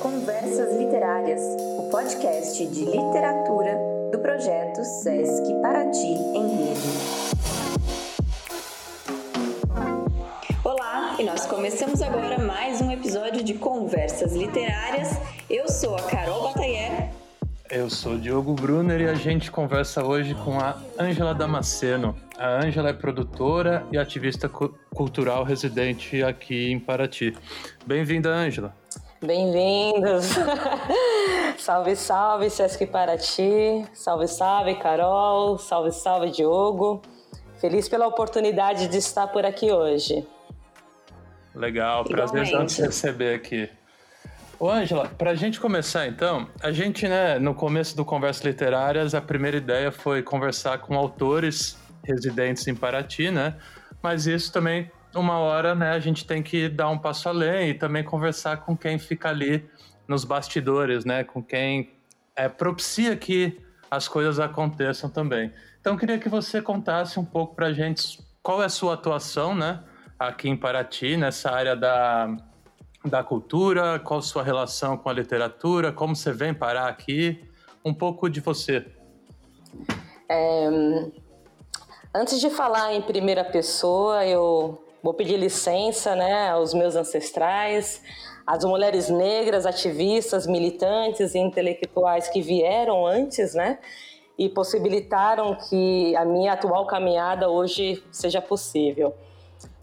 Conversas Literárias, o podcast de literatura do projeto Sesc Paraty em Rede. Olá, e nós começamos agora mais um episódio de Conversas Literárias. Eu sou a Carol Batayer. Eu sou Diogo Brunner e a gente conversa hoje com a Ângela Damasceno. A Ângela é produtora e ativista cultural residente aqui em Paraty. Bem-vinda, Ângela. Bem-vindos! salve, salve, Sesc Paraty! Salve, salve, Carol! Salve, salve, Diogo! Feliz pela oportunidade de estar por aqui hoje. Legal, prazer te receber aqui. Ô, Ângela, para a gente começar então, a gente, né, no começo do Conversas Literárias, a primeira ideia foi conversar com autores residentes em Paraty, né? Mas isso também uma hora, né, a gente tem que dar um passo além e também conversar com quem fica ali nos bastidores, né, com quem é, propicia que as coisas aconteçam também. Então, queria que você contasse um pouco para a gente qual é a sua atuação, né, aqui em Paraty, nessa área da, da cultura, qual sua relação com a literatura, como você vem parar aqui, um pouco de você. É, antes de falar em primeira pessoa, eu Vou pedir licença né, aos meus ancestrais, às mulheres negras, ativistas, militantes e intelectuais que vieram antes, né? E possibilitaram que a minha atual caminhada hoje seja possível.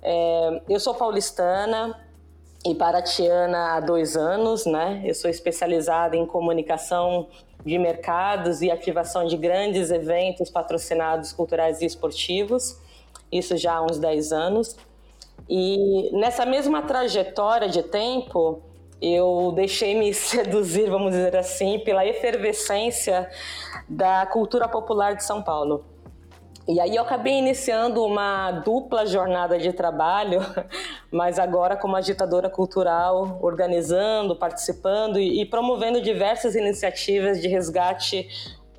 É, eu sou paulistana e paratiana há dois anos, né? Eu sou especializada em comunicação de mercados e ativação de grandes eventos patrocinados culturais e esportivos, isso já há uns 10 anos. E nessa mesma trajetória de tempo, eu deixei me seduzir, vamos dizer assim, pela efervescência da cultura popular de São Paulo. E aí eu acabei iniciando uma dupla jornada de trabalho, mas agora como agitadora cultural, organizando, participando e, promovendo diversas iniciativas de resgate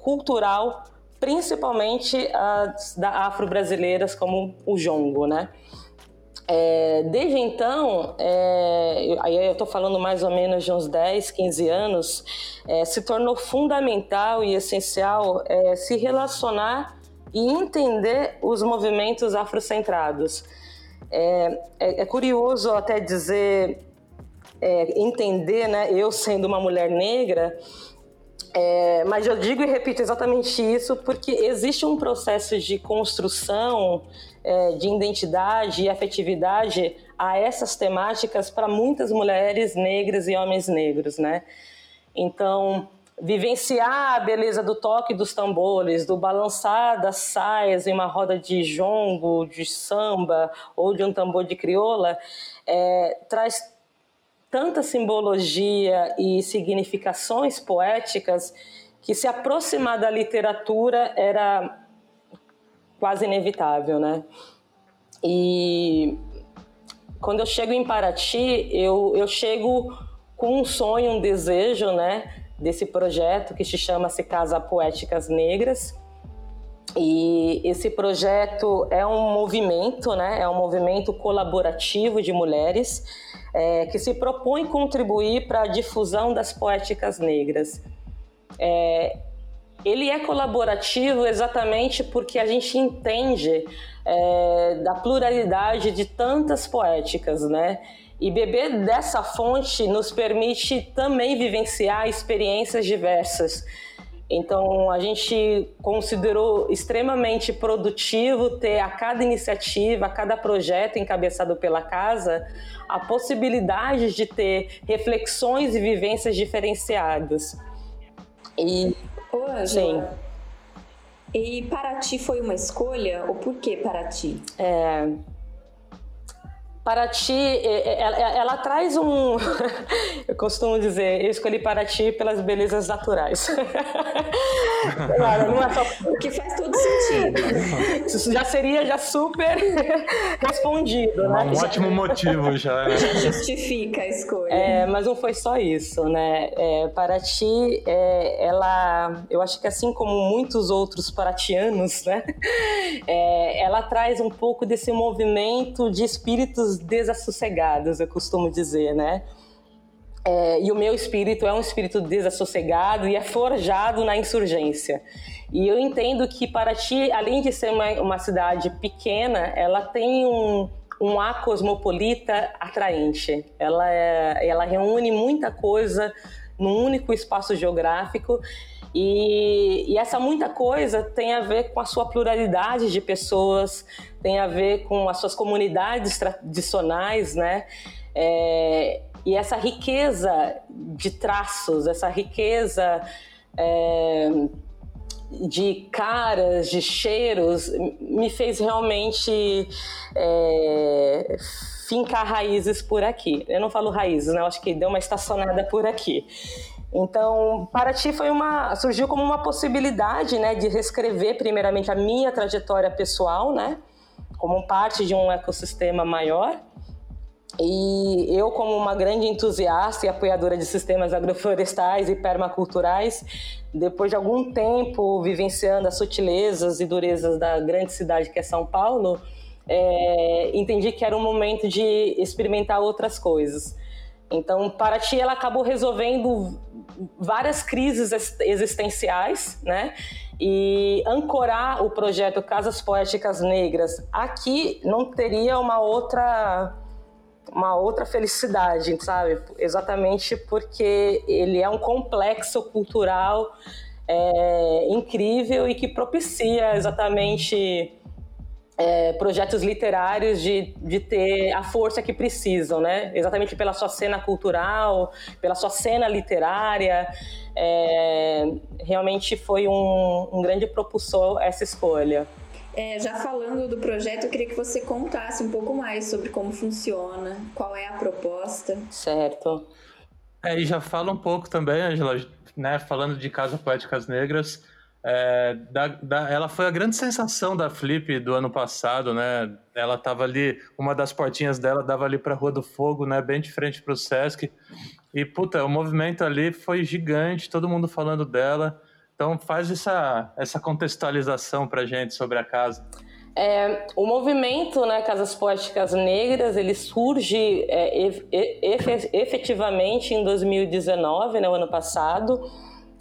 cultural, principalmente as da afro-brasileiras como o jongo, né? É, desde então, é, aí eu estou falando mais ou menos de uns 10, 15 anos, é, se tornou fundamental e essencial é, se relacionar e entender os movimentos afrocentrados. É, é, é curioso até dizer, entender, né, eu sendo uma mulher negra, mas eu digo e repito exatamente isso porque existe um processo de construção é, de identidade e afetividade a essas temáticas para muitas mulheres negras e homens negros, né? Então, vivenciar a beleza do toque dos tambores, do balançar das saias em uma roda de jongo, de samba ou de um tambor de crioula, é, traz tanta simbologia e significações poéticas que se aproximar da literatura era quase inevitável, né? E quando eu chego em Paraty, eu, eu chego com um sonho, um desejo, né? Desse projeto que se chama Se Casa Poéticas Negras. E esse projeto é um movimento, né? É um movimento colaborativo de mulheres é, que se propõe contribuir para a difusão das poéticas negras. É, ele é colaborativo exatamente porque a gente entende é, da pluralidade de tantas poéticas, né? E beber dessa fonte nos permite também vivenciar experiências diversas. Então, a gente considerou extremamente produtivo ter a cada iniciativa, a cada projeto encabeçado pela casa, a possibilidade de ter reflexões e vivências diferenciadas. E, Ô, sim. E Paraty foi uma escolha? Ou por que Paraty? É, Paraty, ela, ela traz um. eu costumo dizer, eu escolhi Paraty pelas belezas naturais. claro, não é só. O que faz todo sentido. Isso já seria já super respondido, né? Um ótimo motivo já. Né? Já justifica a escolha. É, mas não foi só isso, né? É, Paraty, é, ela. Eu acho que assim como muitos outros paratianos, né? É, ela traz um pouco desse movimento de espíritos desassossegados, eu costumo dizer, né? é, e o meu espírito é um espírito desassossegado e é forjado na insurgência. E eu entendo que Paraty, além de ser uma, uma cidade pequena, ela tem um, um ar cosmopolita atraente. Ela, é, ela reúne muita coisa num único espaço geográfico e, e, essa muita coisa tem a ver com a sua pluralidade de pessoas, tem a ver com as suas comunidades tradicionais, né? É, e essa riqueza de traços, essa riqueza é, de caras, de cheiros, me fez realmente é, fincar raízes por aqui. Eu não falo raízes, né? Eu acho que deu uma estacionada por aqui. Então, para ti foi uma surgiu como uma possibilidade, né, de reescrever primeiramente a minha trajetória pessoal, né, como parte de um ecossistema maior. E eu, como uma grande entusiasta e apoiadora de sistemas agroflorestais e permaculturais, depois de algum tempo vivenciando as sutilezas e durezas da grande cidade que é São Paulo, é, entendi que era um momento de experimentar outras coisas. Então, Paraty ela acabou resolvendo várias crises existenciais, né? E ancorar o projeto Casas Poéticas Negras aqui não teria uma outra uma outra felicidade, sabe? Exatamente porque ele é um complexo cultural é, incrível e que propicia exatamente é, projetos literários de, de ter a força que precisam, né? Exatamente pela sua cena cultural, pela sua cena literária. É, realmente foi um, um grande propulsor essa escolha. É, já falando do projeto, eu queria que você contasse um pouco mais sobre como funciona, qual é a proposta. Certo. É, e já fala um pouco também, Angela, né, falando de Casa Poéticas Negras, é, da, da, ela foi a grande sensação da Flip do ano passado, né? Ela estava ali, uma das portinhas dela dava ali para a Rua do Fogo, né? Bem de frente para o Sesc. E puta, o movimento ali foi gigante, todo mundo falando dela. Então faz essa, essa contextualização para gente sobre a casa. É, o movimento né, Casas Poéticas Negras ele surge é, efetivamente em 2019, né, o ano passado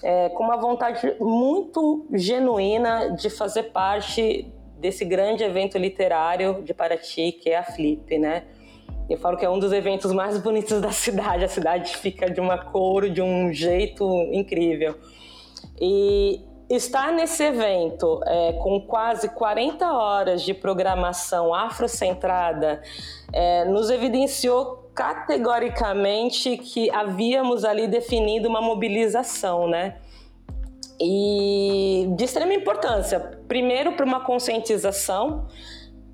é, com uma vontade muito genuína de fazer parte desse grande evento literário de Paraty, que é a Flip, né? Eu falo que é um dos eventos mais bonitos da cidade. A cidade fica de uma cor, de um jeito incrível. E estar nesse evento é, com quase 40 horas de programação afrocentrada é, nos evidenciou categoricamente que havíamos ali definido uma mobilização, né? E de extrema importância, primeiro para uma conscientização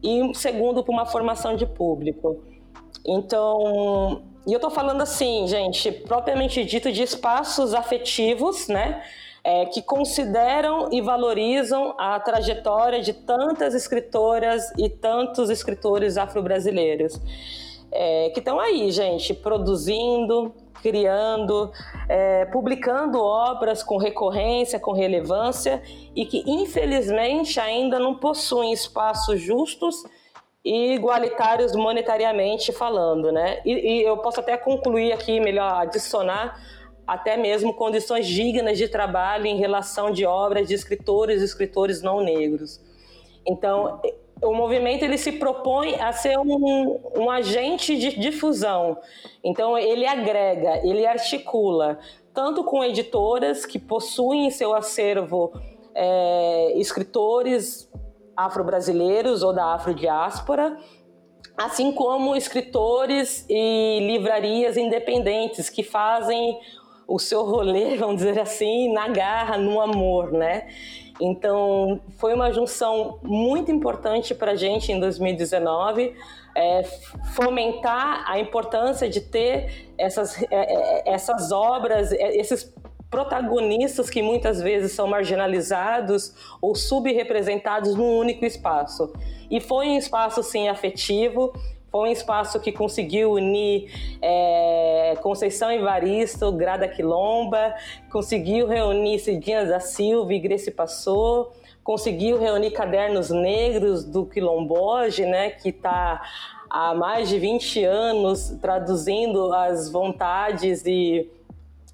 e segundo para uma formação de público. Então, e eu estou falando assim, gente, propriamente dito de espaços afetivos, né? É, que consideram e valorizam a trajetória de tantas escritoras e tantos escritores afro-brasileiros é, que estão aí, gente, produzindo, criando, é, publicando obras com recorrência, com relevância e que infelizmente ainda não possuem espaços justos e igualitários monetariamente falando, né? E, e eu posso até concluir aqui, melhor adicionar até mesmo condições dignas de trabalho em relação de obras de escritores e escritores não negros. Então, o movimento ele se propõe a ser um, um agente de difusão. Então, ele agrega, ele articula, tanto com editoras que possuem em seu acervo é, escritores afro-brasileiros ou da afrodiáspora, assim como escritores e livrarias independentes que fazem o seu rolê, vamos dizer assim, na garra, no amor, né? Então, foi uma junção muito importante para a gente em 2019, é, fomentar a importância de ter essas, é, é essas obras, é, esses protagonistas que muitas vezes são marginalizados ou subrepresentados num único espaço. E foi um espaço, sim, afetivo, foi um espaço que conseguiu unir é, Conceição Evaristo, Grada Quilomba, conseguiu reunir Cidinha da Silva e Grace Passou, conseguiu reunir Cadernos Negros do Quilomboge, né, que está há mais de 20 anos traduzindo as vontades e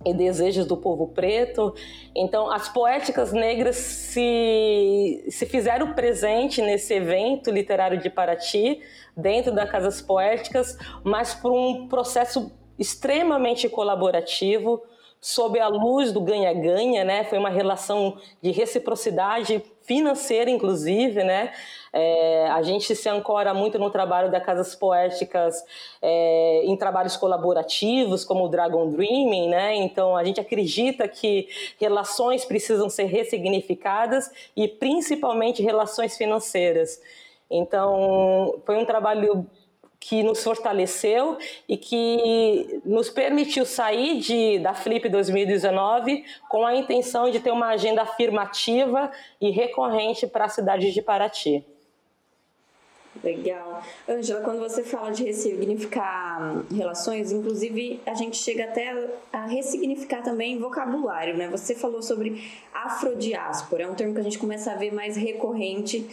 e desejos do povo preto. Então, as poéticas negras se, se fizeram presente nesse evento literário de Paraty, dentro das Casas Poéticas, mas por um processo extremamente colaborativo, sob a luz do ganha-ganha, né? Foi uma relação de reciprocidade financeira, inclusive, né? É, a gente se ancora muito no trabalho das casas poéticas é, em trabalhos colaborativos, como o Dragon Dreaming, né? Então a gente acredita que relações precisam ser ressignificadas e principalmente relações financeiras. Então foi um trabalho que nos fortaleceu e que nos permitiu sair de, da Flip 2019 com a intenção de ter uma agenda afirmativa e recorrente para a cidade de Paraty. Legal. Angela, quando você fala de ressignificar hum, relações, inclusive a gente chega até a ressignificar também vocabulário, né? Você falou sobre afrodiáspora, é um termo que a gente começa a ver mais recorrente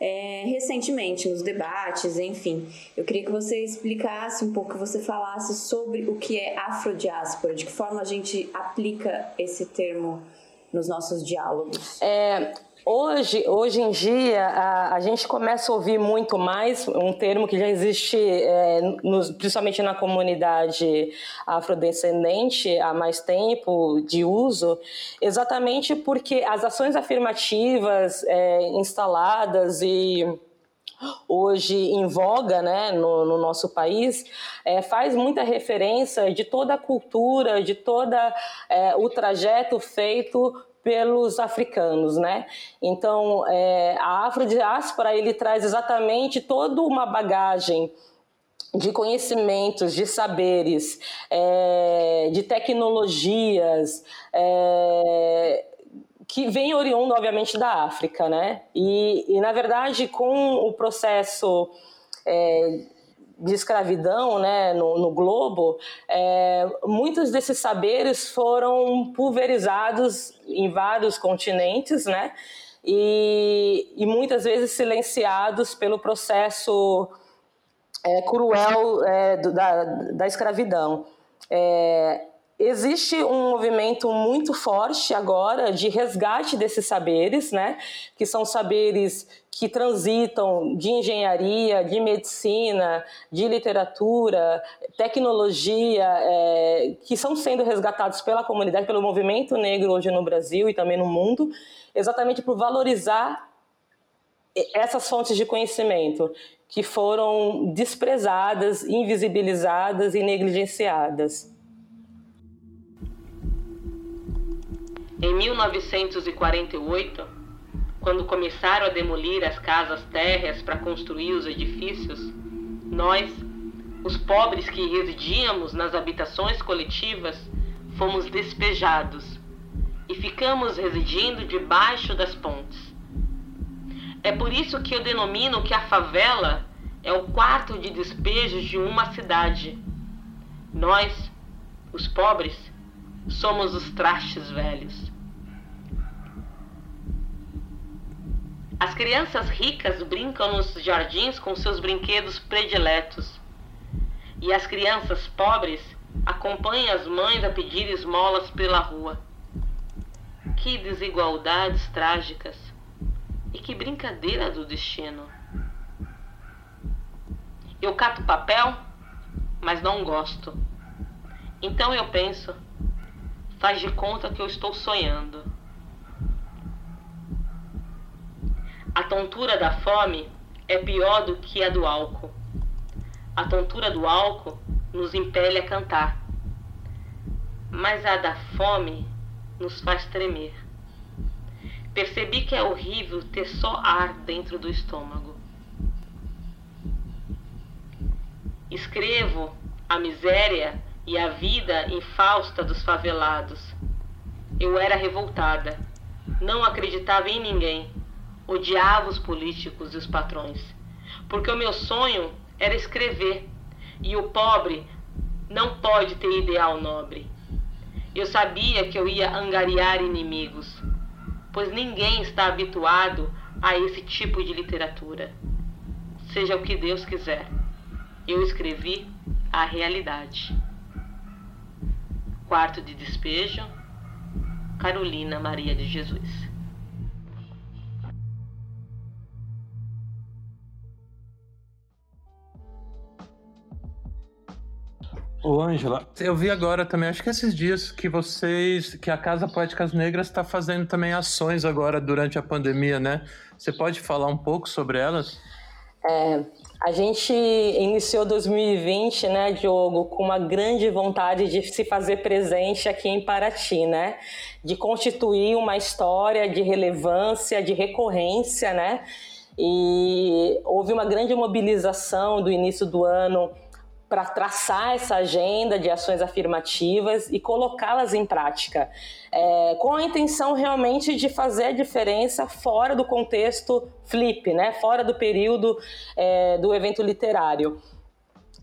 é, recentemente nos debates, enfim. Eu queria que você explicasse um pouco, que você falasse sobre o que é afrodiáspora, de que forma a gente aplica esse termo nos nossos diálogos. É, Hoje, hoje em dia, a, a, gente começa a ouvir muito mais um termo que já existe, é, nos, principalmente na comunidade afrodescendente, há mais tempo de uso, exatamente porque as ações afirmativas é, instaladas e hoje em voga né, no, no nosso país, é, faz muita referência de toda a cultura, de todo é, o trajeto feito pelos africanos, né? Então, é, a afrodiáspora ele traz exatamente toda uma bagagem de conhecimentos, de saberes, é, de tecnologias, é, que vem oriundo, obviamente, da África, né? E, e na verdade, com o processo é, de escravidão né, no, no globo, é, muitos desses saberes foram pulverizados em vários continentes, né, e, e muitas vezes silenciados pelo processo é, cruel é, da, da escravidão. É, existe um movimento muito forte agora de resgate desses saberes, né? Que são saberes que transitam de engenharia, de medicina, de literatura, tecnologia, é, que estão sendo resgatados pela comunidade, pelo movimento negro hoje no Brasil e também no mundo, exatamente por valorizar essas fontes de conhecimento que foram desprezadas, invisibilizadas e negligenciadas. Em 1948, quando começaram a demolir as casas térreas para construir os edifícios, nós, os pobres que residíamos nas habitações coletivas, fomos despejados e ficamos residindo debaixo das pontes. É por isso que eu denomino que a favela é o quarto de despejo de uma cidade. Nós, os pobres, somos os trastes velhos. As crianças ricas brincam nos jardins com seus brinquedos prediletos. E as crianças pobres acompanham as mães a pedir esmolas pela rua. Que desigualdades trágicas! E que brincadeira do destino! Eu cato papel, mas não gosto. Então eu penso, faz de conta que eu estou sonhando. A tontura da fome é pior do que a do álcool. A tontura do álcool nos impele a cantar, mas a da fome nos faz tremer. Percebi que é horrível ter só ar dentro do estômago. Escrevo a miséria e a vida infausta dos favelados. Eu era revoltada, não acreditava em ninguém odiava os políticos e os patrões, porque o meu sonho era escrever e o pobre não pode ter ideal nobre. Eu sabia que eu ia angariar inimigos, pois ninguém está habituado a esse tipo de literatura. Seja o que Deus quiser. eu escrevi a realidade. Quarto de despejo, Carolina Maria de Jesus. Ô, Ângela, eu vi agora também, acho que esses dias que vocês, que a Casa Poéticas Negras está fazendo também ações agora durante a pandemia, né? Você pode falar um pouco sobre elas? É, a gente iniciou 2020, né, Diogo, com uma grande vontade de se fazer presente aqui em Paraty, né? De constituir uma história de relevância, de recorrência, né? E houve uma grande mobilização do início do ano para traçar essa agenda de ações afirmativas e colocá-las em prática, é, com a intenção realmente de fazer a diferença fora do contexto flip, né, fora do período é, do evento literário.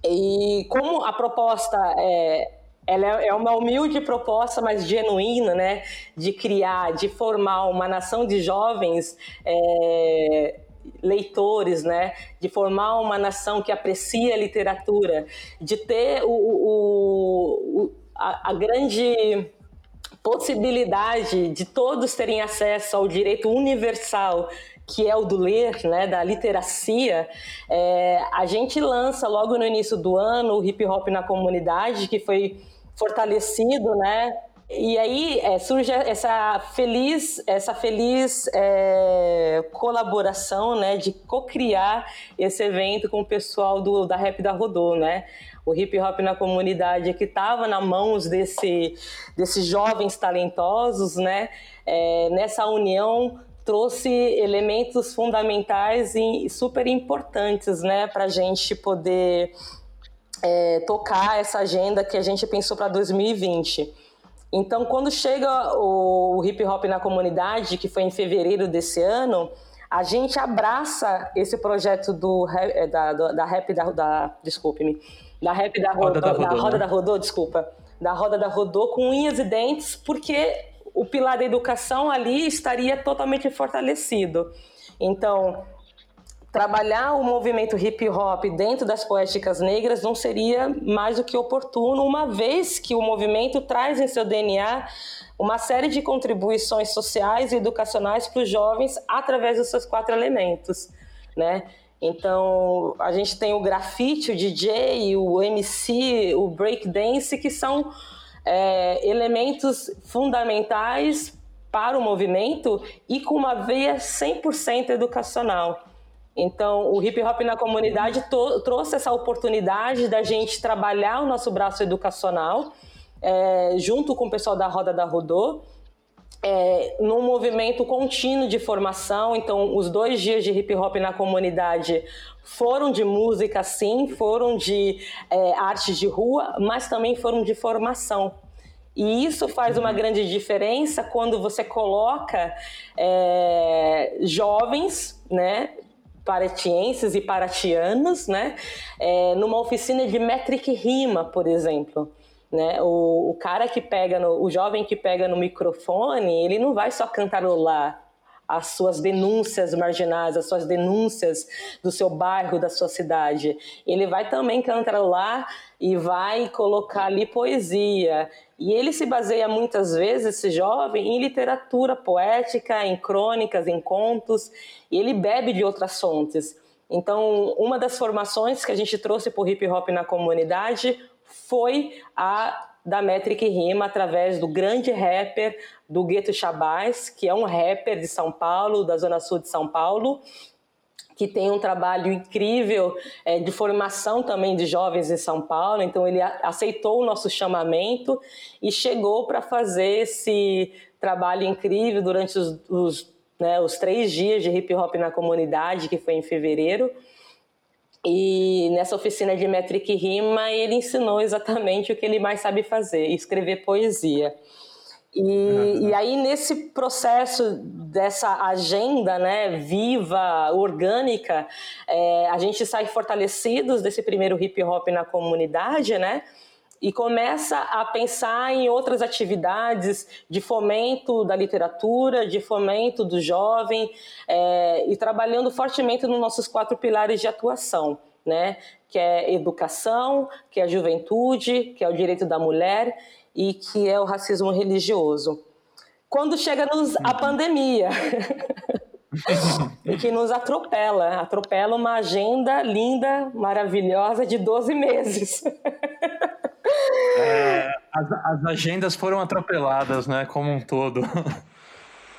E como a proposta é, ela é uma humilde proposta, mas genuína, né, de criar, de formar uma nação de jovens é, leitores, né? De formar uma nação que aprecia a literatura, de ter o, o, o a, a grande possibilidade de todos terem acesso ao direito universal que é o do ler, né, da literacia, é, a gente lança logo no início do ano o hip hop na comunidade, que foi fortalecido, né, e aí é, surge essa feliz, essa feliz é, colaboração, né, de co-criar esse evento com o pessoal do, da Rap da Rodô, né? O hip hop na comunidade que estava na mãos desse, desses jovens talentosos, né? É, nessa união trouxe elementos fundamentais e super importantes, né, para a gente poder é, tocar essa agenda que a gente pensou para 2020. Então, quando chega o hip hop na comunidade, que foi em fevereiro desse ano, a gente abraça esse projeto do é, da, da rap da, da desculpe-me, da rap da, roda, da, Rodô, da roda né? da Rodô, desculpa, da roda da Rodô com unhas e dentes, porque o pilar da educação ali estaria totalmente fortalecido. Então, trabalhar o movimento hip hop dentro das poéticas negras não seria mais do que oportuno, uma vez que o movimento traz em seu DNA uma série de contribuições sociais e educacionais para os jovens através dos seus quatro elementos, né? Então, a gente tem o grafite, o DJ, o MC, o breakdance, que são é, elementos fundamentais para o movimento e com uma veia 100% educacional. Então, o hip hop na comunidade trouxe essa oportunidade da gente trabalhar o nosso braço educacional, é, junto com o pessoal da Roda da Rodô, é, num movimento contínuo de formação. Então, os dois dias de hip hop na comunidade foram de música, sim, foram de é, artes de rua, mas também foram de formação. E isso faz uma grande diferença quando você coloca é, jovens, né, paretienses e paratianos, né? É, numa oficina de metric rima, por exemplo. Né? O, o cara que pega, no, o jovem que pega no microfone, ele não vai só cantarolar as suas denúncias marginais, as suas denúncias do seu bairro, da sua cidade. Ele vai também cantarolar e vai colocar ali poesia. E ele se baseia muitas vezes, esse jovem, em literatura poética, em crônicas, em contos, e ele bebe de outras fontes. Então, uma das formações que a gente trouxe para o hip hop na comunidade foi a da Metric Rima através do grande rapper do Gueto Chabás, que é um rapper de São Paulo, da Zona Sul de São Paulo, que tem um trabalho incrível é, de formação também de jovens em São Paulo. Então, ele aceitou o nosso chamamento e chegou para fazer esse trabalho incrível durante os, os, né, os três dias de hip hop na comunidade, que foi em fevereiro. E nessa oficina de métrica e rima, ele ensinou exatamente o que ele mais sabe fazer, escrever poesia. E, uhum. e, aí, nesse processo dessa agenda né, viva, orgânica, é, a gente sai fortalecidos desse primeiro hip hop na comunidade, né? E começa a pensar em outras atividades de fomento da literatura, de fomento do jovem, é, e trabalhando fortemente nos nossos quatro pilares de atuação. né? Que é educação, que é juventude, que é o direito da mulher e que é o racismo religioso. Quando chega-nos a uhum. pandemia, e que nos atropela, atropela uma agenda linda, maravilhosa de 12 meses. É, as, as agendas foram atropeladas, né, como um todo.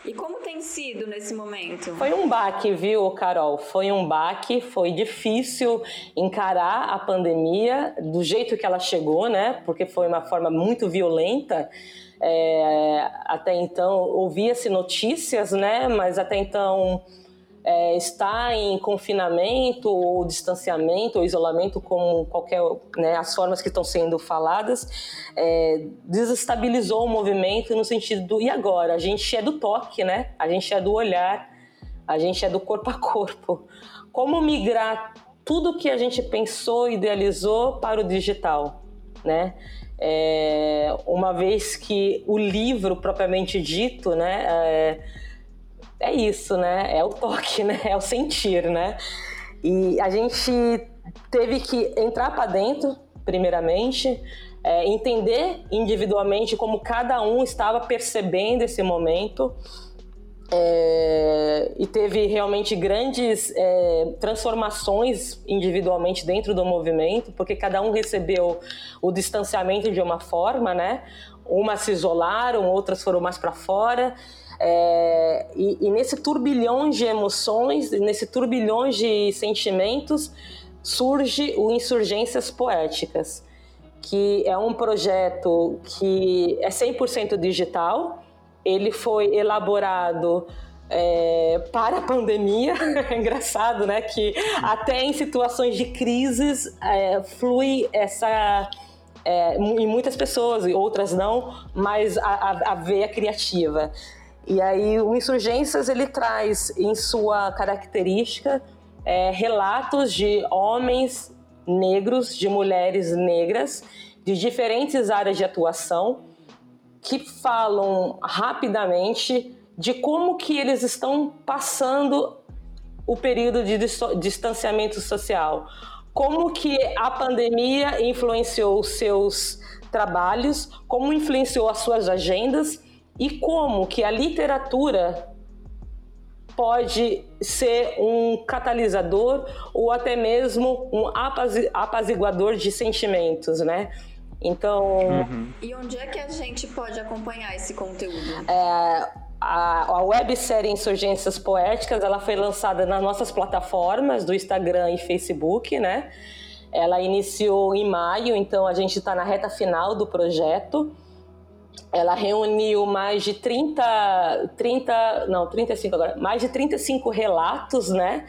E como tem sido nesse momento? Foi um baque, viu, Carol? Foi um baque, foi difícil encarar a pandemia do jeito que ela chegou, né? Porque foi uma forma muito violenta. É, até então ouvia-se notícias, né? Mas até então é, está em confinamento ou distanciamento ou isolamento, como qualquer né, as formas que estão sendo faladas, é, desestabilizou o movimento no sentido do e agora? A gente é do toque, né? A gente é do olhar, a gente é do corpo a corpo. Como migrar tudo que a gente pensou, idealizou para o digital, né? É, uma vez que o livro propriamente dito, né? É, é isso, né? É o toque, né? É o sentir, né? E a gente teve que entrar para dentro, primeiramente, é, entender individualmente como cada um estava percebendo esse momento. É, e teve realmente grandes é, transformações individualmente dentro do movimento, porque cada um recebeu o distanciamento de uma forma, né? Umas se isolaram, outras foram mais para fora. É, e, e, nesse turbilhão de emoções, nesse turbilhão de sentimentos, surge o Insurgências Poéticas, que é um projeto que é 100% digital. Ele foi elaborado é, para a pandemia. É engraçado, né? Que até em situações de crises é, flui essa. É, em muitas pessoas, outras não, mas a, a, a veia criativa. E aí o Insurgências ele traz em sua característica é, relatos de homens negros, de mulheres negras, de diferentes áreas de atuação, que falam rapidamente de como que eles estão passando o período de distanciamento social, como que a pandemia influenciou os seus trabalhos, como influenciou as suas agendas e como que a literatura pode ser um catalisador ou até mesmo um apaziguador de sentimentos, né? Então. Uhum. E onde é que a gente pode acompanhar esse conteúdo? É, a, a websérie Insurgências Poéticas ela foi lançada nas nossas plataformas do Instagram e Facebook, né? Ela iniciou em maio, então a gente está na reta final do projeto. Ela reuniu mais de 30, 30, não, 35 agora, mais de 35 relatos, né,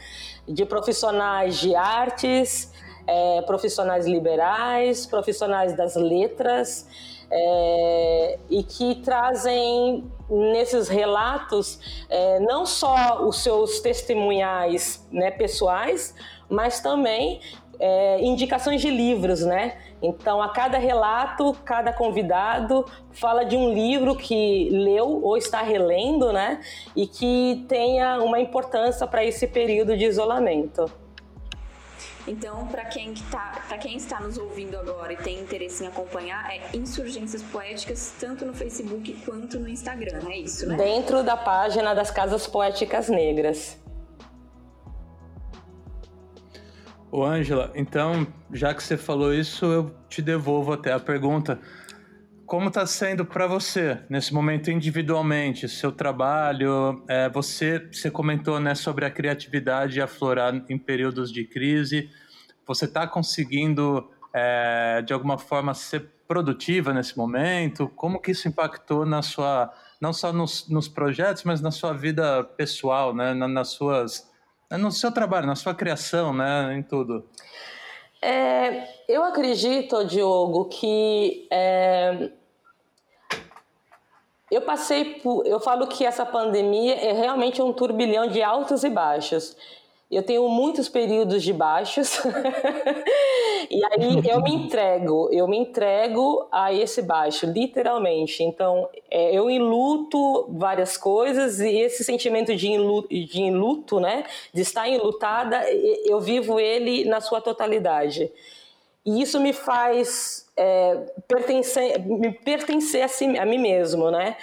de profissionais de artes, é, profissionais liberais, profissionais das letras, é, e que trazem nesses relatos é, não só os seus testemunhais né, pessoais, mas também é, indicações de livros, né? Então, a cada relato, cada convidado fala de um livro que leu ou está relendo, né? E que tenha uma importância para esse período de isolamento. Então, para quem, tá, quem está nos ouvindo agora e tem interesse em acompanhar, é Insurgências Poéticas, tanto no Facebook quanto no Instagram, é isso, né? Dentro da página das Casas Poéticas Negras. Ô, Ângela, então, já que você falou isso, eu te devolvo até a pergunta. Como está sendo para você, nesse momento individualmente, seu trabalho? É, você, você comentou né, sobre a criatividade aflorar em períodos de crise. Você está conseguindo, é, de alguma forma, ser produtiva nesse momento? Como que isso impactou na sua, não só nos, nos projetos, mas na sua vida pessoal, né, nas suas no seu trabalho, na sua criação, né, em tudo. É, eu acredito, Diogo, que é, eu passei por. Eu falo que essa pandemia é realmente um turbilhão de altos e baixos. Eu tenho muitos períodos de baixos e aí eu me entrego, eu me entrego a esse baixo, literalmente. Então é, eu enluto várias coisas e esse sentimento de enluto, de enluto, né, de estar enlutada, eu vivo ele na sua totalidade. E isso me faz é, pertencer, me pertencer a, si, a mim mesmo, né?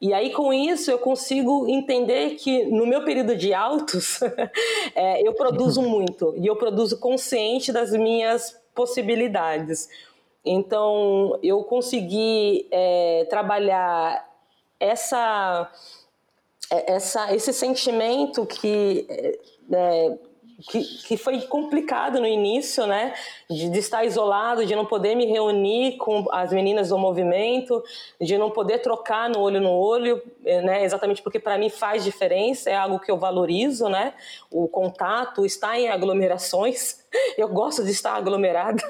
E aí, com isso, eu consigo entender que no meu período de altos, é, eu produzo muito e eu produzo consciente das minhas possibilidades. Então, eu consegui é, trabalhar essa, é, essa, esse sentimento que é, que, que foi complicado no início, né? De, de, estar isolado, de não poder me reunir com as meninas do movimento, de não poder trocar no olho no olho, eh, né? Exatamente porque para mim faz diferença, é algo que eu valorizo, né? O contato, estar em aglomerações. Eu gosto de estar aglomerada.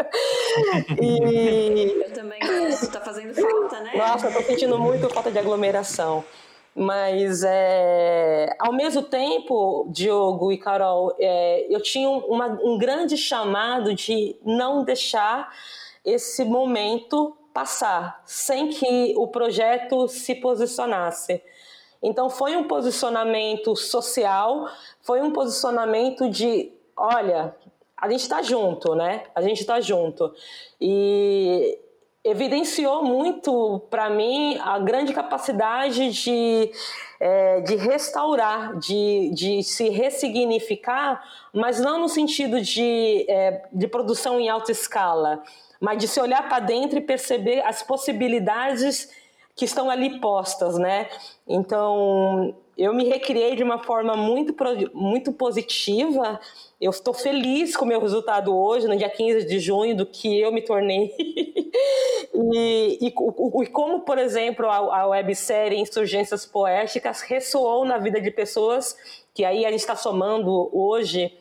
e... Eu também gosto, tá fazendo falta, né? Nossa, eu tô sentindo muito falta de aglomeração. Mas, é, ao mesmo tempo, Diogo e Carol, é, eu tinha uma, um grande chamado de não deixar esse momento passar sem que o projeto se posicionasse. Então, foi um posicionamento social, foi um posicionamento de: olha, a gente está junto, né? A gente está junto. E evidenciou muito para mim a grande capacidade de, é, de restaurar, de, de se ressignificar, mas não no sentido de, é, de produção em alta escala, mas de se olhar para dentro e perceber as possibilidades que estão ali postas, né? Então, eu me recriei de uma forma muito, muito positiva eu estou feliz com o meu resultado hoje, no dia 15 de junho, do que eu me tornei. e, e, e, como, por exemplo, a, a websérie Insurgências Poéticas ressoou na vida de pessoas que aí a gente está somando hoje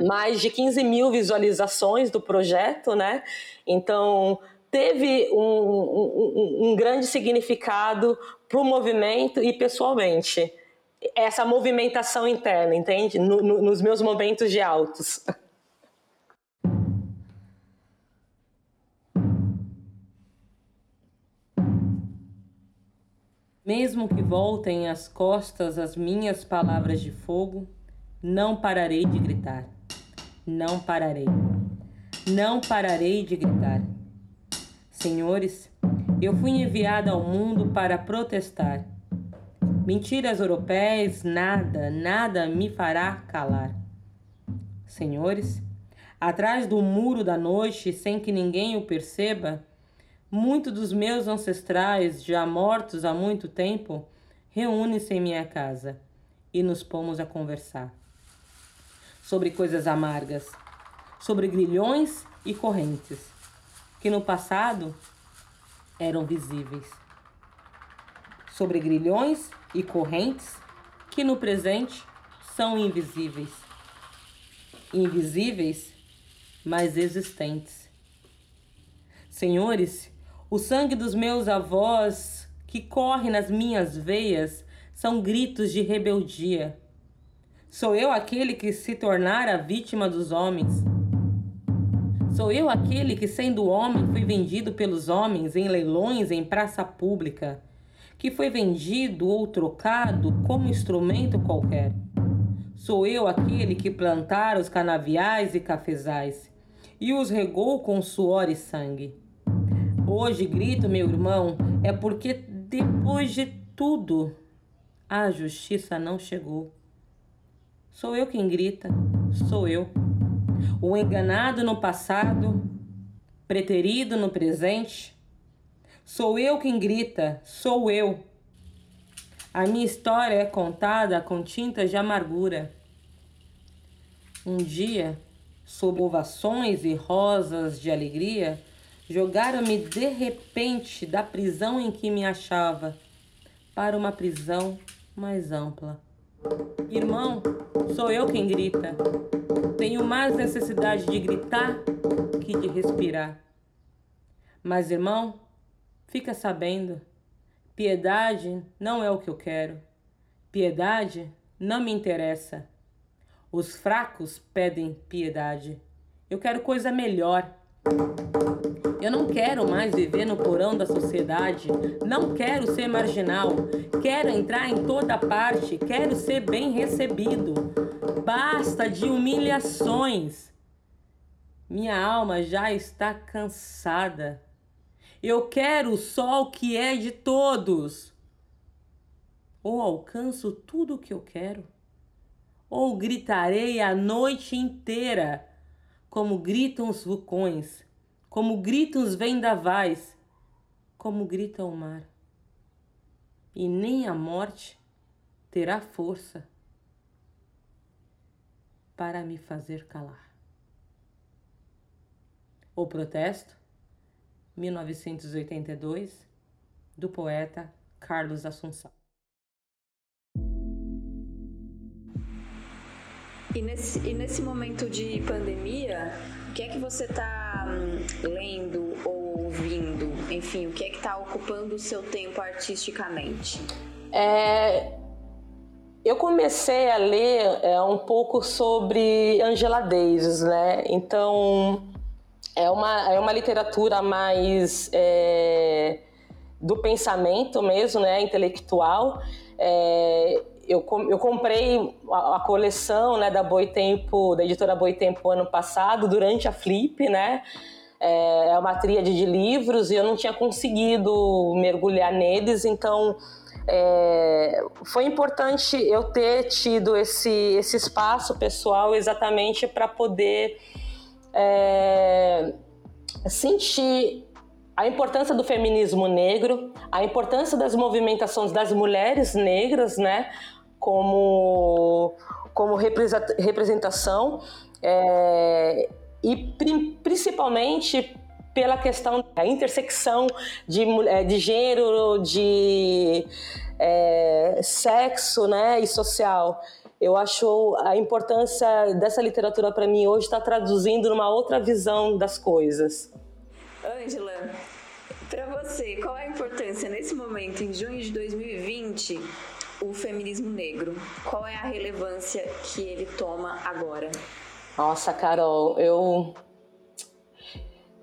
mais de 15 mil visualizações do projeto, né? Então, teve um, um, um grande significado para o movimento e pessoalmente essa movimentação interna, entende? No, no, nos meus momentos de altos. Mesmo que voltem às costas as minhas palavras de fogo, não pararei de gritar. Não pararei. Não pararei de gritar. Senhores, eu fui enviada ao mundo para protestar Mentiras europeias, nada, nada me fará calar. Senhores, atrás do muro da noite, sem que ninguém o perceba, muitos dos meus ancestrais, já mortos há muito tempo, reúnem-se em minha casa e nos pomos a conversar sobre coisas amargas, sobre grilhões e correntes, que no passado eram visíveis, sobre grilhões e correntes que no presente são invisíveis. Invisíveis, mas existentes. Senhores, o sangue dos meus avós que corre nas minhas veias são gritos de rebeldia. Sou eu aquele que se tornara vítima dos homens. Sou eu aquele que, sendo homem, fui vendido pelos homens em leilões em praça pública que foi vendido ou trocado como instrumento qualquer. Sou eu aquele que plantara os canaviais e cafezais e os regou com suor e sangue. Hoje grito, meu irmão, é porque depois de tudo a justiça não chegou. Sou eu quem grita, sou eu. O enganado no passado, preterido no presente, Sou eu quem grita, sou eu. A minha história é contada com tintas de amargura. Um dia, sob ovações e rosas de alegria, jogaram-me de repente da prisão em que me achava para uma prisão mais ampla. Irmão, sou eu quem grita. Tenho mais necessidade de gritar que de respirar. Mas, irmão, Fica sabendo, piedade não é o que eu quero. Piedade não me interessa. Os fracos pedem piedade. Eu quero coisa melhor. Eu não quero mais viver no porão da sociedade. Não quero ser marginal. Quero entrar em toda parte. Quero ser bem recebido. Basta de humilhações. Minha alma já está cansada. Eu quero o sol que é de todos. Ou alcanço tudo o que eu quero, ou gritarei a noite inteira, como gritam os vulcões, como gritam os vendavais, como grita o mar. E nem a morte terá força para me fazer calar. O protesto 1982, do poeta Carlos Assunção. E nesse, e nesse momento de pandemia, o que é que você está hum, lendo ou ouvindo? Enfim, o que é que está ocupando o seu tempo artisticamente? É, eu comecei a ler é, um pouco sobre Angela Davis, né? Então, é uma, é uma literatura mais é, do pensamento mesmo, né, intelectual. É, eu, eu comprei a, a, coleção né, da Boitempo, da editora Boitempo ano passado, durante a Flip, né? É, é uma tríade de livros e eu não tinha conseguido mergulhar neles, então é, foi importante eu ter tido esse, esse espaço pessoal exatamente para poder é, sentir a importância do feminismo negro, a importância das movimentações das mulheres negras, né, como, como representação, é, e principalmente pela questão da intersecção de, é, de gênero, de é, sexo né, e social. Eu acho a importância dessa literatura para mim hoje está traduzindo numa outra visão das coisas. Ângela, para você, qual é a importância nesse momento, em junho de 2020, o feminismo negro? Qual é a relevância que ele toma agora? Nossa, Carol, eu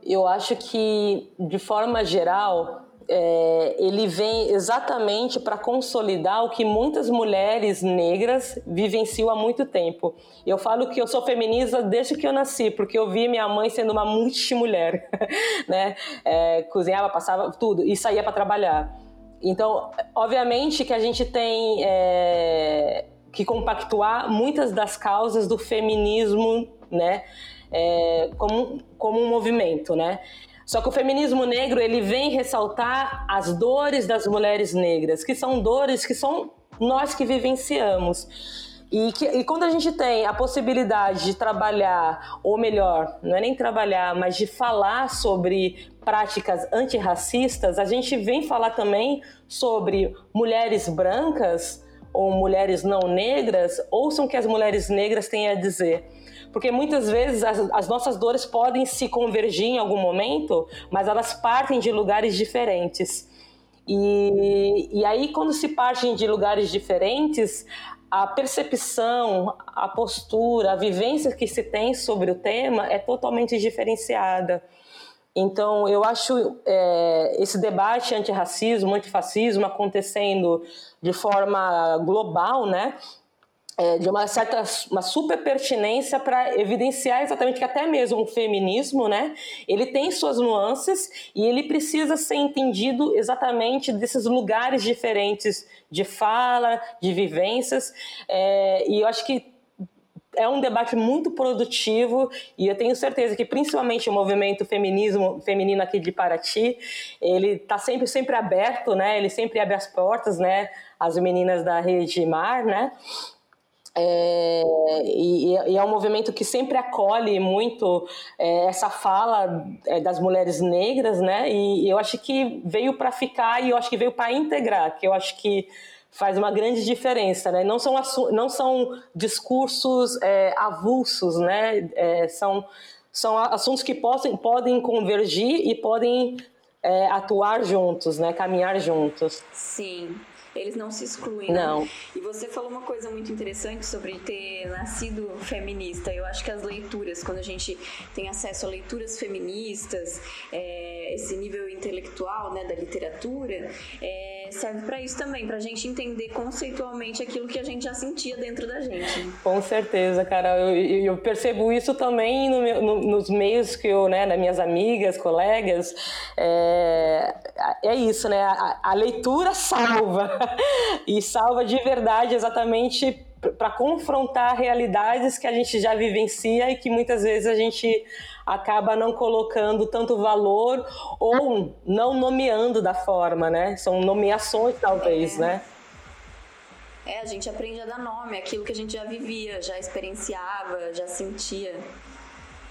eu acho que de forma geral é, ele vem exatamente para consolidar o que muitas mulheres negras vivenciam há muito tempo. Eu falo que eu sou feminista desde que eu nasci, porque eu vi minha mãe sendo uma multimulher, né? É, cozinhava, passava tudo e saía para trabalhar. Então, obviamente que a gente tem é, que compactuar muitas das causas do feminismo, né? É, como, como um movimento, né? Só que o feminismo negro ele vem ressaltar as dores das mulheres negras, que são dores que são nós que vivenciamos. E, que, e quando a gente tem a possibilidade de trabalhar, ou melhor, não é nem trabalhar, mas de falar sobre práticas antirracistas, a gente vem falar também sobre mulheres brancas ou mulheres não negras, ouçam o que as mulheres negras têm a dizer porque muitas vezes as, as, nossas dores podem se convergir em algum momento, mas elas partem de lugares diferentes. E, e aí, quando se partem de lugares diferentes, a percepção, a postura, a vivência que se tem sobre o tema é totalmente diferenciada. Então, eu acho é, esse debate antirracismo, antifascismo acontecendo de forma global, né? É, de uma certa uma super pertinência para evidenciar exatamente que até mesmo o feminismo, né, ele tem suas nuances e ele precisa ser entendido exatamente desses lugares diferentes de fala, de vivências, é, e eu acho que é um debate muito produtivo e eu tenho certeza que principalmente o movimento feminismo feminino aqui de Paraty ele está sempre sempre aberto né ele sempre abre as portas né as meninas da rede Mar né é, e, e, é um movimento que sempre acolhe muito é, essa fala é, das mulheres negras, né? E, e eu acho que veio para ficar e eu acho que veio para integrar, que eu acho que faz uma grande diferença, né? Não são, não são discursos é, avulsos, né? É, são, são assuntos que possam, podem convergir e podem é, atuar juntos, né? Caminhar juntos. Sim. Eles não se excluem. Não. Né? E você falou uma coisa muito interessante sobre ter nascido feminista. Eu acho que as leituras, quando a gente tem acesso a leituras feministas, é, esse nível intelectual né, da literatura, é, serve para isso também, para a gente entender conceitualmente aquilo que a gente já sentia dentro da gente. Com certeza, cara. Eu, eu percebo isso também no, no, nos meios que eu, né, das minhas amigas, colegas. É, é isso, né? A, a leitura salva. e salva de verdade exatamente para confrontar realidades que a gente já vivencia e que muitas vezes a gente acaba não colocando tanto valor ou não nomeando da forma, né? São nomeações talvez, é. né? É, a gente aprende a dar nome, aquilo que a gente já vivia, já experienciava, já sentia.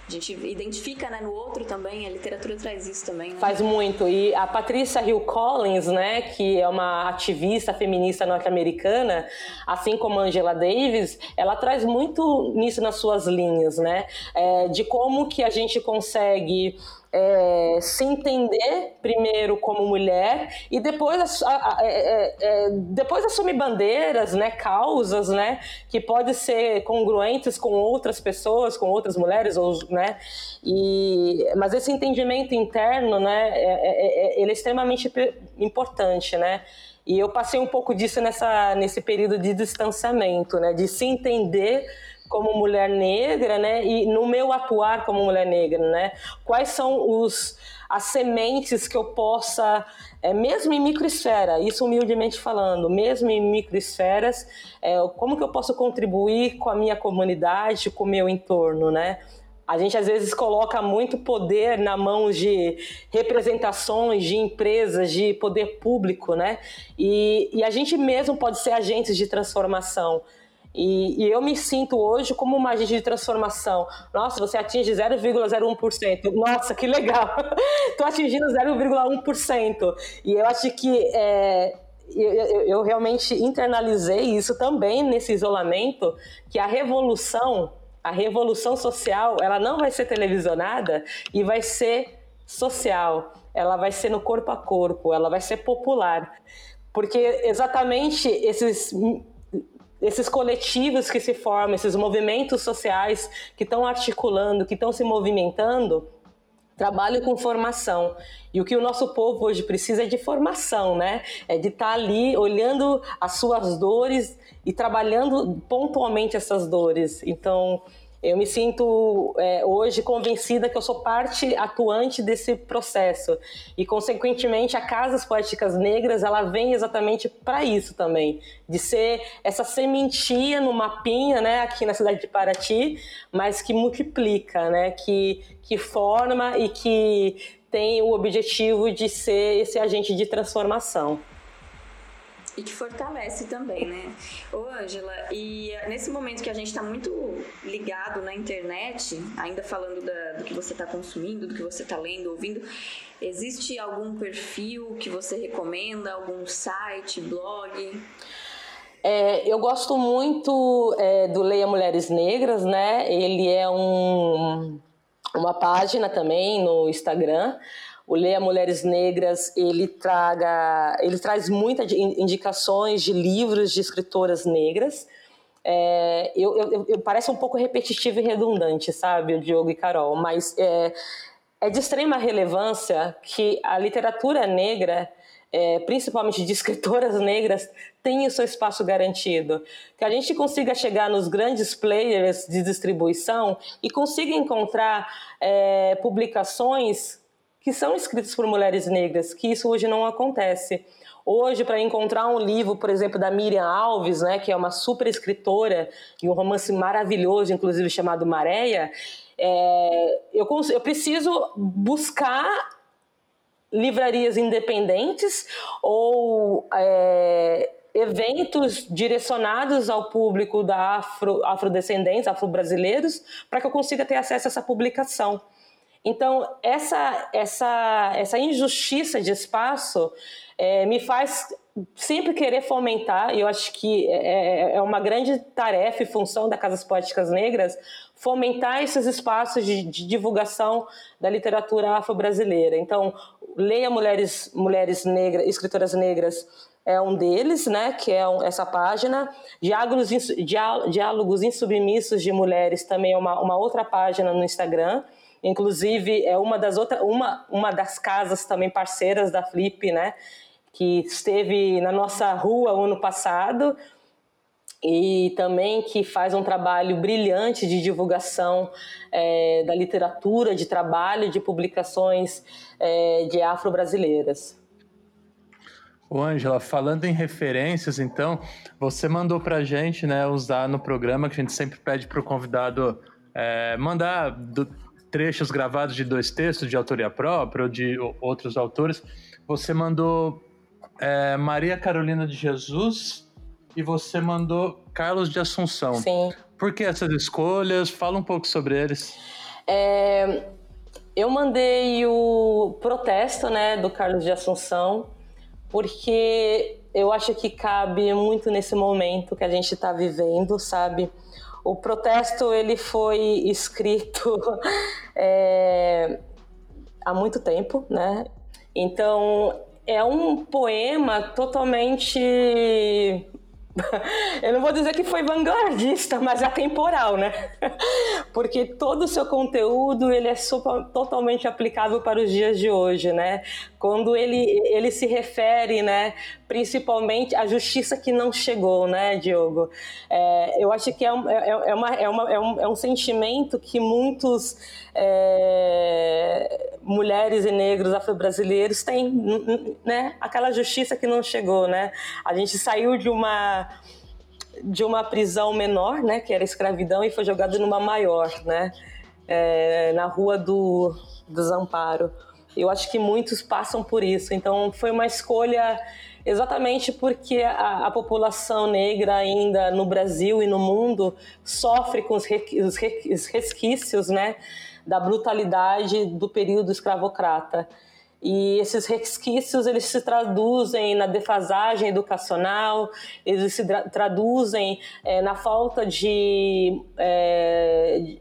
A gente identifica né, no outro também, a literatura traz isso também. Né? Faz muito. E a Patricia Hill Collins, né, que é uma ativista feminista norte-americana, assim como Angela Davis, ela traz muito nisso nas suas linhas, né? É, de como que a gente consegue é, se entender primeiro como mulher e depois, a, a, é, é, é, depois assumir bandeiras, né, causas, né, que podem ser congruentes com outras pessoas, com outras mulheres, ou, né, e, mas esse entendimento interno, né, é, ele é extremamente importante, né, e eu passei um pouco disso nessa, nesse período de distanciamento, né, de se entender como mulher negra, né? E no meu atuar como mulher negra, né? Quais são os as sementes que eu possa, é, mesmo em microesfera, isso humildemente falando, mesmo em microesferas, é, como que eu posso contribuir com a minha comunidade, com o meu entorno, né? A gente às vezes coloca muito poder na mão de representações, de empresas, de poder público, né? E, e a gente mesmo pode ser agentes de transformação. E, e, eu me sinto hoje como uma agente de transformação. Nossa, você atinge 0,01%. Nossa, que legal! Estou atingindo 0,1%. E eu acho que é, eu, eu, eu, realmente internalizei isso também nesse isolamento, que a revolução, a revolução social, ela não vai ser televisionada e vai ser social. Ela vai ser no corpo a corpo, ela vai ser popular. Porque exatamente esses esses coletivos que se formam, esses movimentos sociais que estão articulando, que estão se movimentando, trabalham com formação. E o que o nosso povo hoje precisa é de formação, né? É de estar tá ali olhando as suas dores e trabalhando pontualmente essas dores. Então, eu me sinto é, hoje convencida que eu sou parte atuante desse processo. E, consequentemente, a Casas Poéticas Negras ela vem exatamente para isso também, de ser essa sementinha no mapinha, né, aqui na cidade de Paraty, mas que multiplica, né, que que forma e que tem o objetivo de ser esse agente de transformação e que fortalece também, né? Ô, Ângela, e nesse momento que a gente está muito ligado na internet, ainda falando da, do que você está consumindo, do que você está lendo, ouvindo, existe algum perfil que você recomenda, algum site, blog? É, eu gosto muito é, do Leia Mulheres Negras, né? Ele é um, uma página também no Instagram o Leia Mulheres Negras ele traga, ele traz muitas indicações de livros de escritoras negras. É, eu, eu, eu, parece um pouco repetitivo e redundante, sabe, o Diogo e Carol, mas é, é de extrema relevância que a literatura negra, é, principalmente de escritoras negras, tenha o seu espaço garantido. Que a gente consiga chegar nos grandes players de distribuição e consiga encontrar é, publicações que são escritos por mulheres negras, que isso hoje não acontece. Hoje, para encontrar um livro, por exemplo, da Miriam Alves, né, que é uma super escritora e um romance maravilhoso, inclusive chamado Maréia, é, eu, eu preciso buscar livrarias independentes ou é, eventos direcionados ao público da afro, afrodescendentes, afro-brasileiros, para que eu consiga ter acesso a essa publicação. Então, essa, essa, essa injustiça de espaço é, me faz sempre querer fomentar, e eu acho que é, é, é uma grande tarefa e função da Casas Poéticas Negras, fomentar esses espaços de, de divulgação da literatura afro-brasileira. Então, leia Mulheres, Mulheres Negras, Escritoras Negras, é um deles, né, que é um, essa página. Diálogos, Diálogos Insubmissos de Mulheres também é uma, uma outra página no Instagram. Inclusive, é uma das outras, uma, uma das casas também parceiras da Flip, né? Que esteve na nossa rua o ano passado e também que faz um trabalho brilhante de divulgação é, da literatura, de trabalho, de publicações é, de afro-brasileiras. Ô, Ângela, falando em referências, então, você mandou para a gente né, usar no programa, que a gente sempre pede para o convidado é, mandar do, trechos gravados de dois textos de autoria própria ou de outros autores. Você mandou é, Maria Carolina de Jesus e você mandou Carlos de Assunção. Sim. Por que essas escolhas? Fala um pouco sobre eles. É, eu mandei o protesto né, do Carlos de Assunção porque eu acho que cabe muito nesse momento que a gente está vivendo, sabe? O protesto ele foi escrito é, há muito tempo, né? Então é um poema totalmente eu não vou dizer que foi vanguardista, mas atemporal, né? Porque todo o seu conteúdo ele é super, totalmente aplicável para os dias de hoje, né? Quando ele, ele se refere, né, principalmente à justiça que não chegou, né, Diogo? É, eu acho que é, um, é, é, uma, é, uma, é, um, é um sentimento que muitos é, mulheres e negros afro-brasileiros têm, né? Aquela justiça que não chegou, né? A gente saiu de uma de uma prisão menor, né, que era escravidão, e foi jogado numa maior, né, é, na rua do Desamparo. Eu acho que muitos passam por isso. Então, foi uma escolha exatamente porque a, a, população negra ainda no Brasil e no mundo sofre com os, re, os, re, os resquícios, né, da brutalidade do período escravocrata. E esses resquícios eles se traduzem na defasagem educacional, eles se traduzem é, na falta de, é,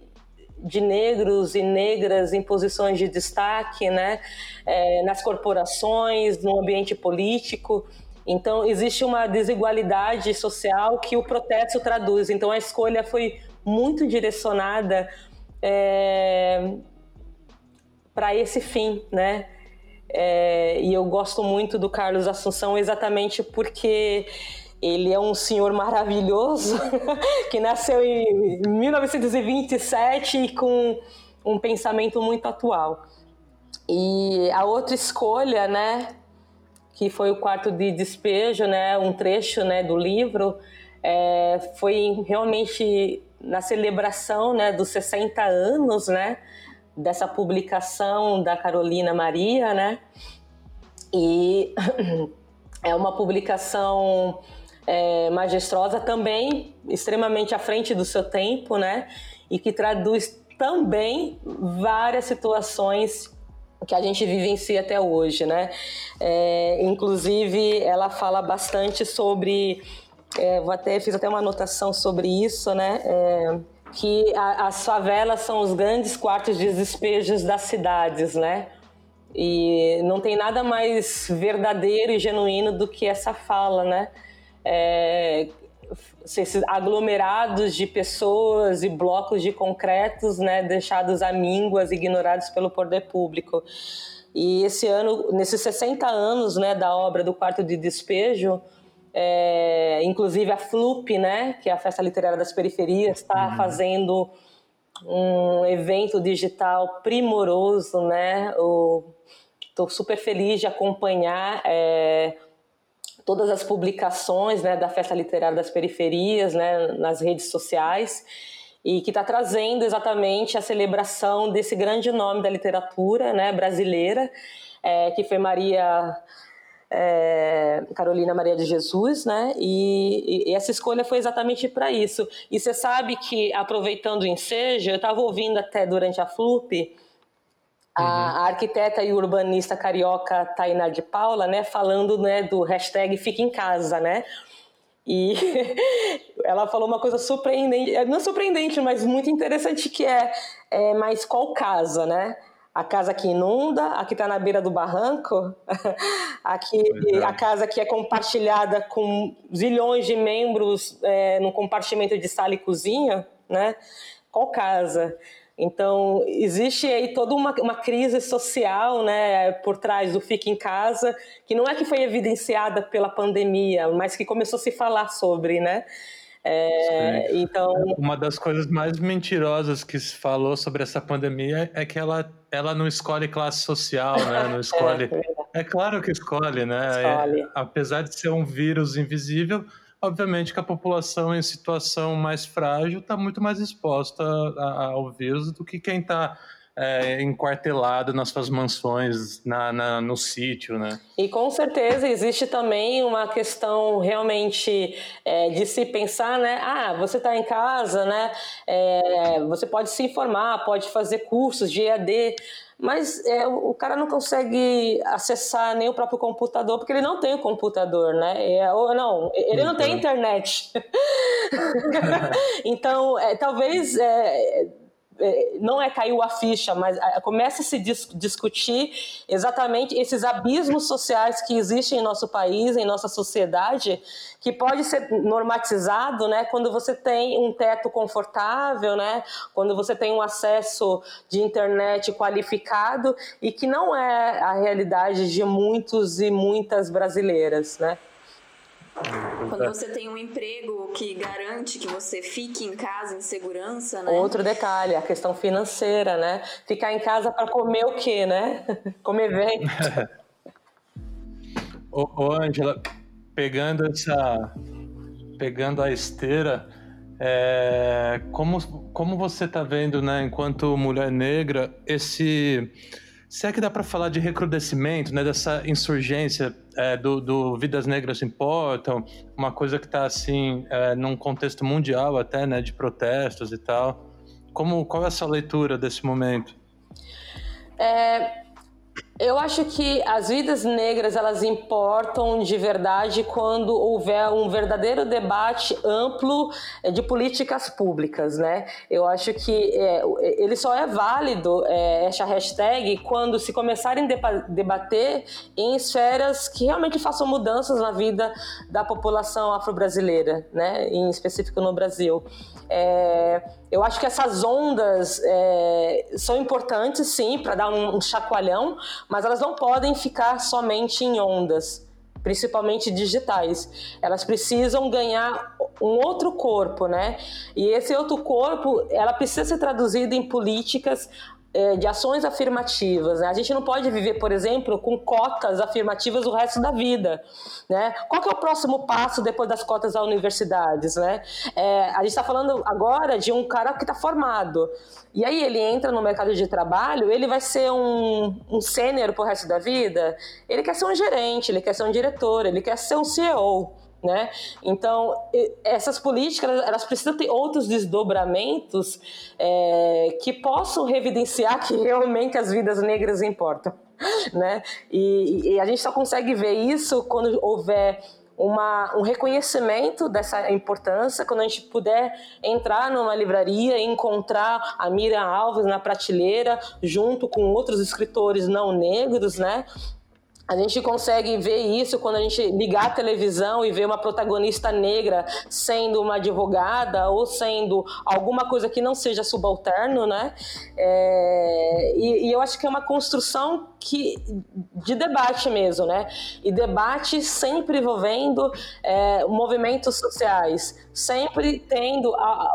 de negros e negras em posições de destaque, né? É, nas corporações, no ambiente político. Então, existe uma desigualdade social que o protesto traduz. Então, a escolha foi muito direcionada é, para esse fim, né? É, e eu gosto muito do Carlos Assunção exatamente porque ele é um senhor maravilhoso que nasceu em 1927 e com um pensamento muito atual. E a outra escolha, né, que foi o quarto de despejo, né, um trecho, né, do livro, é, foi realmente na celebração, né, dos 60 anos, né, dessa publicação da Carolina Maria, né? E é uma publicação é, majestrosa também, extremamente à frente do seu tempo, né? E que traduz também várias situações que a gente vivencia até hoje, né? É, inclusive, ela fala bastante sobre, é, vou até fiz até uma anotação sobre isso, né? É, que a, as favelas são os grandes quartos de despejos das cidades, né? E não tem nada mais verdadeiro e genuíno do que essa fala, né? É, esses aglomerados de pessoas e blocos de concretos, né, deixados à mínguas, ignorados pelo poder público. E esse ano, nesses 60 anos, né, da obra do Quarto de Despejo, é, inclusive a FLUP, né, que é a Festa Literária das Periferias, está uhum. fazendo um evento digital primoroso, né? Estou super feliz de acompanhar é, todas as publicações né, da Festa Literária das Periferias né, nas redes sociais e que está trazendo exatamente a celebração desse grande nome da literatura né, brasileira, é, que foi Maria é, Carolina Maria de Jesus, né? E, e essa escolha foi exatamente para isso. E você sabe que, aproveitando o ensejo, eu estava ouvindo até durante a FLUP a, a, arquiteta e urbanista carioca Tainá de Paula, né, falando né, do hashtag Fica em Casa, né? E ela falou uma coisa surpreendente, não surpreendente, mas muito interessante que é, é mas qual casa, né? A casa que inunda, a que está na beira do barranco, aqui, a casa que é compartilhada com zilhões de membros é, no compartimento de sala e cozinha, né? Qual casa? Então, existe aí toda uma, uma crise social né, por trás do Fique em Casa, que não é que foi evidenciada pela pandemia, mas que começou a se falar sobre, né? É, então... Uma das coisas mais mentirosas que se falou sobre essa pandemia é que ela, ela não escolhe classe social, né? Não escolhe... é, é, claro que escolhe, né? Escolhe. É, apesar de ser um vírus invisível, obviamente que a população em situação mais frágil está muito mais exposta ao vírus do que quem está é, enquartelado nas suas mansões, na, na, no sítio, né? E com certeza existe também uma questão realmente é, de se pensar, né? Ah, você está em casa, né? É, você pode se informar, pode fazer cursos de EAD, mas é, o cara não consegue acessar nem o próprio computador porque ele não tem o computador, né? É, ou não, ele não tem uhum. internet. então, é, talvez é, não é caiu a ficha, mas é, começa a se dis discutir exatamente esses abismos sociais que existem em nosso país, em nossa sociedade, que pode ser normatizado, né, quando você tem um teto confortável, né, quando você tem um acesso de internet qualificado e que não é a realidade de muitos e muitas brasileiras, né? Quando você tem um emprego que garante que você fique em casa em segurança, né? Outro detalhe, a questão financeira, né? Ficar em casa para comer o quê, né? comer bem. ô, ô, Angela, pegando essa... Pegando a esteira, é, como, como você está vendo, né, enquanto mulher negra, esse se é que dá para falar de recrudescimento, né, dessa insurgência é, do, do, Vidas Negras Importam, uma coisa que está assim é, num contexto mundial até, né, de protestos e tal. Como qual é a sua leitura desse momento? É, eu acho que as vidas negras elas importam de verdade quando houver um verdadeiro debate amplo eh, de políticas públicas, né? Eu acho que é, ele só é válido é, essa hashtag quando se começarem a debater em esferas que realmente façam mudanças na vida da população afro-brasileira, né? Em específico no Brasil. É, eu acho que essas ondas são importantes, sim, para dar um, um chacoalhão, mas elas não podem ficar somente em ondas, principalmente digitais. Elas precisam ganhar um outro corpo, né? E esse outro corpo, ela precisa ser traduzida em políticas de ações afirmativas. Né? A gente não pode viver, por exemplo, com cotas afirmativas o resto da vida. Né? Qual é o próximo passo depois das cotas das universidades? Né? É, a gente está falando agora de um cara que está formado. E aí ele entra no mercado de trabalho, ele vai ser um, um sênior pro resto da vida? Ele quer ser um gerente, ele quer ser um diretor, ele quer ser um CEO né? Então, essas políticas, elas precisam ter outros desdobramentos é, que possam revidenciar que realmente as vidas negras importam, né? E, e a gente só consegue ver isso quando houver uma, um reconhecimento dessa importância, quando a gente puder entrar numa livraria e encontrar a Miriam Alves na prateleira, junto com outros escritores não negros, né? A gente consegue ver isso quando a gente ligar a televisão e ver uma protagonista negra sendo uma advogada ou sendo alguma coisa que não seja subalterno, né? É, e, e, eu acho que é uma construção que, de debate mesmo, né? E debate sempre envolvendo é, movimentos sociais, sempre tendo a,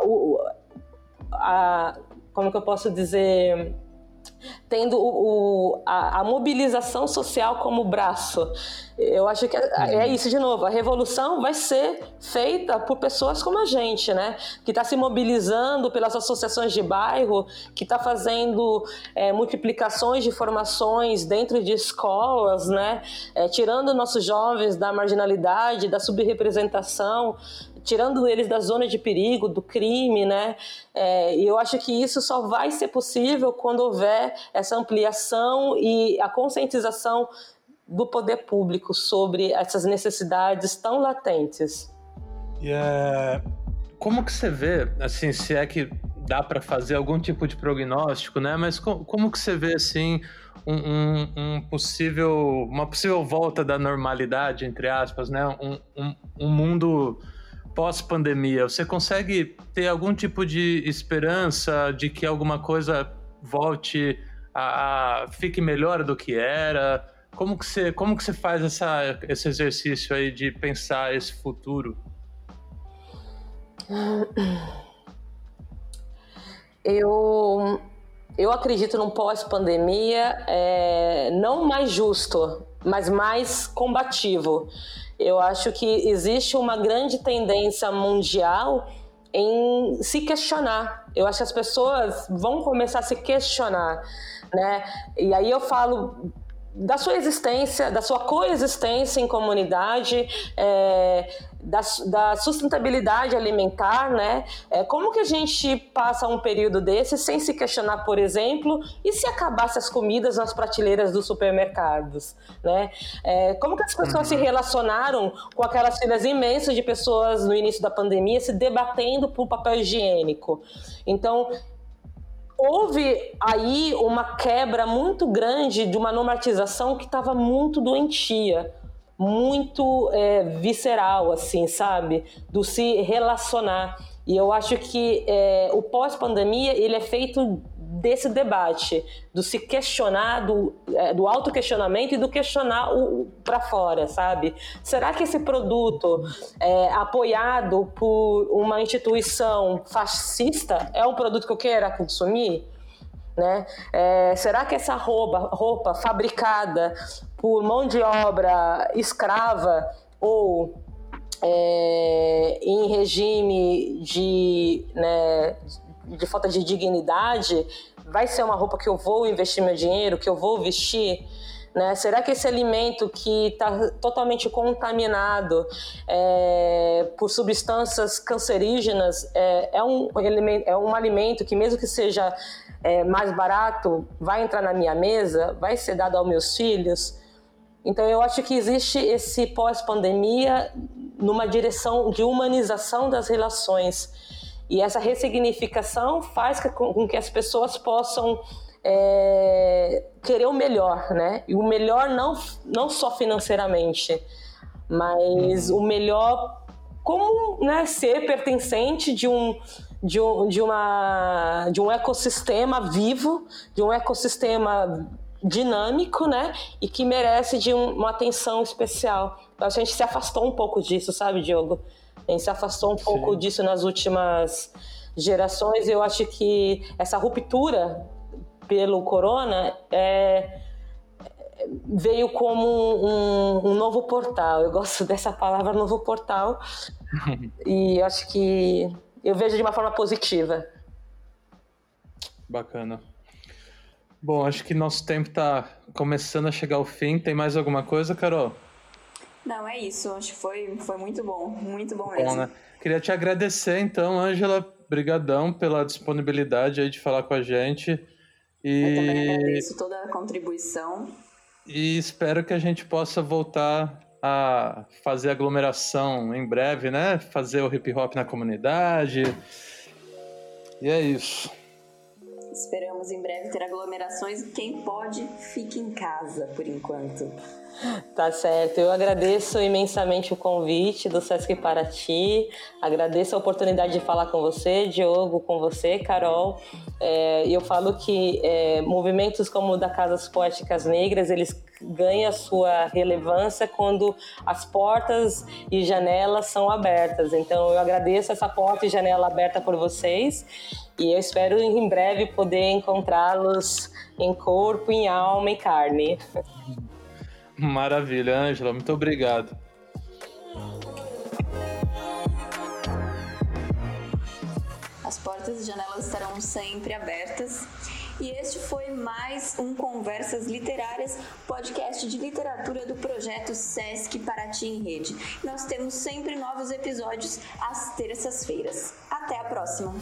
a, a como que eu posso dizer tendo o, a, a, mobilização social como braço. Eu acho que é, é, isso de novo. A revolução vai ser feita por pessoas como a gente, né? Que está se mobilizando pelas associações de bairro, que está fazendo é, multiplicações de formações dentro de escolas, né? É, tirando nossos jovens da marginalidade, da subrepresentação tirando eles da zona de perigo, do crime, né? É, e eu acho que isso só vai ser possível quando houver essa ampliação e a conscientização do poder público sobre essas necessidades tão latentes. E é, como que você vê, assim, se é que dá para fazer algum tipo de prognóstico, né? Mas como, que você vê assim um, um, um, possível, uma possível volta da normalidade, entre aspas, né? Um, um mundo pós-pandemia. Você consegue ter algum tipo de esperança de que alguma coisa volte a, a fique melhor do que era? Como que você, como que você faz essa, esse exercício aí de pensar esse futuro? Eu, eu acredito num pós-pandemia é, não mais justo, mas mais combativo. Eu acho que existe uma grande tendência mundial em se questionar. Eu acho que as pessoas vão começar a se questionar, né? E aí eu falo da sua existência, da sua coexistência em comunidade, é, da, da, sustentabilidade alimentar, né? É, como que a gente passa um período desse sem se questionar, por exemplo, e se acabasse as comidas nas prateleiras dos supermercados, né? É, como que as pessoas se uhum. relacionaram com aquelas filas imensas de pessoas no início da pandemia se debatendo por papel higiênico? Então, houve aí uma quebra muito grande de uma normatização que estava muito doentia, muito é, visceral, assim, sabe? Do se relacionar. E eu acho que é, o pós-pandemia ele é feito desse debate, do se questionar, do, é, do auto-questionamento e do questionar o, para fora, sabe? Será que esse produto é, apoiado por uma instituição fascista é um produto que eu queira consumir? Né? É, será que essa roupa, roupa fabricada por mão de obra escrava ou é, em regime de, né, de falta de dignidade vai ser uma roupa que eu vou investir meu dinheiro, que eu vou vestir? Né? Será que esse alimento que está totalmente contaminado é, por substâncias cancerígenas é, é, um é um alimento que, mesmo que seja é, mais barato, vai entrar na minha mesa, vai ser dado aos meus filhos? Então, eu acho que existe esse pós-pandemia numa direção de humanização das relações. E essa ressignificação faz com que as pessoas possam é, querer o melhor, né? E o melhor não, não só financeiramente, mas o melhor como né, ser pertencente de um, de um, de, uma, de um ecossistema vivo, de um ecossistema dinâmico, né? E que merece de um, uma atenção especial. Então, a gente se afastou um pouco disso, sabe, Diogo? A gente se afastou um Sim. pouco disso nas últimas gerações. Eu acho que essa ruptura pelo corona é, veio como um, um, novo portal. Eu gosto dessa palavra, novo portal. e acho que eu vejo de uma forma positiva. Bacana. Bom, acho que nosso tempo está começando a chegar ao fim. Tem mais alguma coisa, Carol? Não, é isso. Acho que foi, foi muito bom. Muito bom mesmo. Bom, né? Queria te agradecer, então, Ângela. Brigadão pela disponibilidade aí de falar com a gente. E... Eu também agradeço toda a contribuição. E espero que a gente possa voltar a fazer aglomeração em breve, né? Fazer o hip hop na comunidade. E é isso. Esperamos em breve ter aglomerações. Quem pode, fique em casa por enquanto. Tá certo. Eu agradeço imensamente o convite do Sesc Paraty. Agradeço a oportunidade de falar com você, Diogo, com você, Carol. É, eu falo que é, movimentos como o da Casas Poéticas Negras, eles ganham sua relevância quando as portas e janelas são abertas. Então, eu agradeço essa porta e janela aberta por vocês e eu espero em breve poder encontrá-los em corpo, em alma e carne. Maravilha, Ângela, muito obrigado. As portas e janelas estarão sempre abertas e este foi mais um Conversas Literárias, podcast de literatura do projeto Sesc Paraty em Rede. Nós temos sempre novos episódios às terças-feiras. Até a próxima!